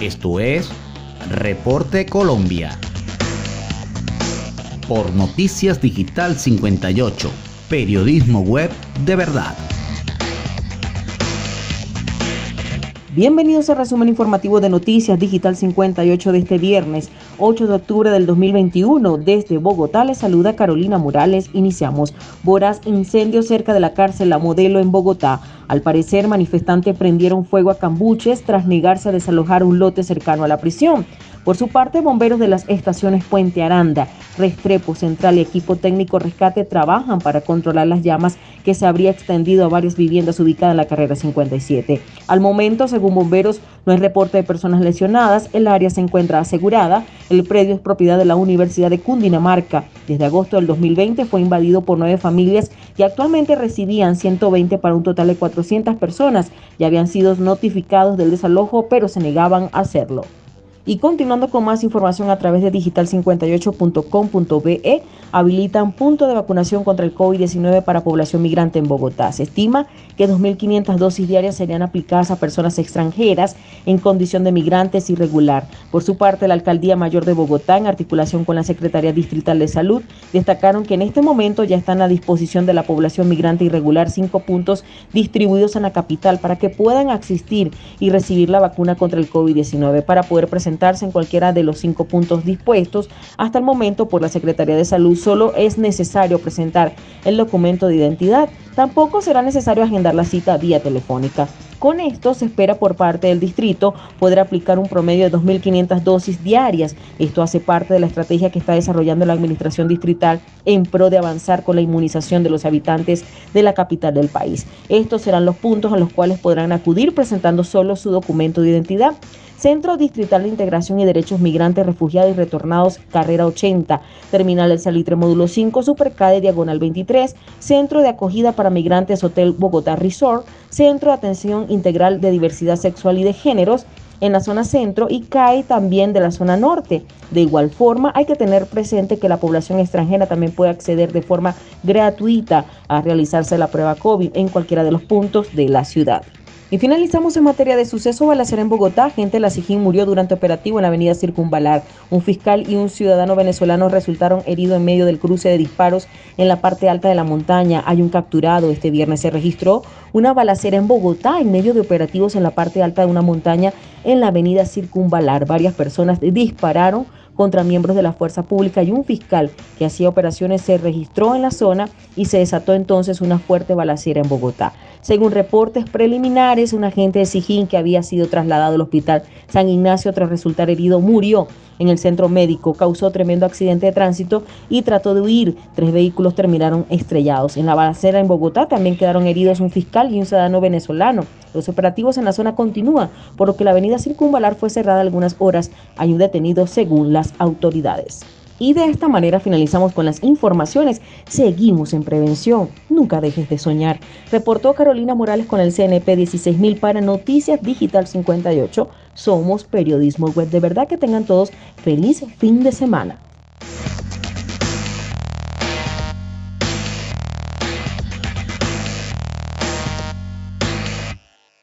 Esto es Reporte Colombia. Por Noticias Digital 58, periodismo web de verdad. Bienvenidos al resumen informativo de Noticias Digital 58 de este viernes 8 de octubre del 2021. Desde Bogotá les saluda Carolina Morales. Iniciamos. Voraz incendio cerca de la cárcel La Modelo en Bogotá. Al parecer, manifestantes prendieron fuego a cambuches tras negarse a desalojar un lote cercano a la prisión. Por su parte, bomberos de las estaciones Puente Aranda, Restrepo Central y equipo técnico rescate trabajan para controlar las llamas que se habría extendido a varias viviendas ubicadas en la carrera 57. Al momento, según bomberos, no hay reporte de personas lesionadas, el área se encuentra asegurada, el predio es propiedad de la Universidad de Cundinamarca. Desde agosto del 2020 fue invadido por nueve familias y actualmente residían 120 para un total de 400 personas. Ya habían sido notificados del desalojo, pero se negaban a hacerlo. Y continuando con más información a través de digital58.com.be, habilitan punto de vacunación contra el COVID-19 para población migrante en Bogotá. Se estima que 2.500 dosis diarias serían aplicadas a personas extranjeras en condición de migrantes irregular. Por su parte, la Alcaldía Mayor de Bogotá, en articulación con la Secretaría Distrital de Salud, destacaron que en este momento ya están a disposición de la población migrante irregular cinco puntos distribuidos en la capital para que puedan asistir y recibir la vacuna contra el COVID-19 para poder presentar en cualquiera de los cinco puntos dispuestos. Hasta el momento, por la Secretaría de Salud, solo es necesario presentar el documento de identidad. Tampoco será necesario agendar la cita vía telefónica. Con esto se espera por parte del distrito poder aplicar un promedio de 2.500 dosis diarias. Esto hace parte de la estrategia que está desarrollando la administración distrital en pro de avanzar con la inmunización de los habitantes de la capital del país. Estos serán los puntos a los cuales podrán acudir presentando solo su documento de identidad. Centro Distrital de Integración y Derechos Migrantes, Refugiados y Retornados, Carrera 80, Terminal del Salitre, Módulo 5, Supercade, Diagonal 23, Centro de Acogida para Migrantes, Hotel Bogotá Resort, Centro de Atención Integral de Diversidad Sexual y de Géneros, en la zona centro y CAE también de la zona norte. De igual forma, hay que tener presente que la población extranjera también puede acceder de forma gratuita a realizarse la prueba COVID en cualquiera de los puntos de la ciudad. Y finalizamos en materia de suceso balacera en Bogotá. Gente de la Sijín murió durante operativo en la avenida Circunvalar. Un fiscal y un ciudadano venezolano resultaron heridos en medio del cruce de disparos en la parte alta de la montaña. Hay un capturado. Este viernes se registró una balacera en Bogotá en medio de operativos en la parte alta de una montaña en la avenida Circunvalar. Varias personas dispararon contra miembros de la fuerza pública y un fiscal que hacía operaciones se registró en la zona y se desató entonces una fuerte balacera en Bogotá. Según reportes preliminares, un agente de Sijín que había sido trasladado al hospital San Ignacio tras resultar herido murió en el centro médico, causó tremendo accidente de tránsito y trató de huir. Tres vehículos terminaron estrellados. En la balacera en Bogotá también quedaron heridos un fiscal y un ciudadano venezolano. Los operativos en la zona continúan, por lo que la avenida Circunvalar fue cerrada algunas horas. Hay un detenido según las autoridades. Y de esta manera finalizamos con las informaciones. Seguimos en prevención. Nunca dejes de soñar. Reportó Carolina Morales con el CNP 16000 para Noticias Digital 58. Somos periodismo web. De verdad que tengan todos feliz fin de semana.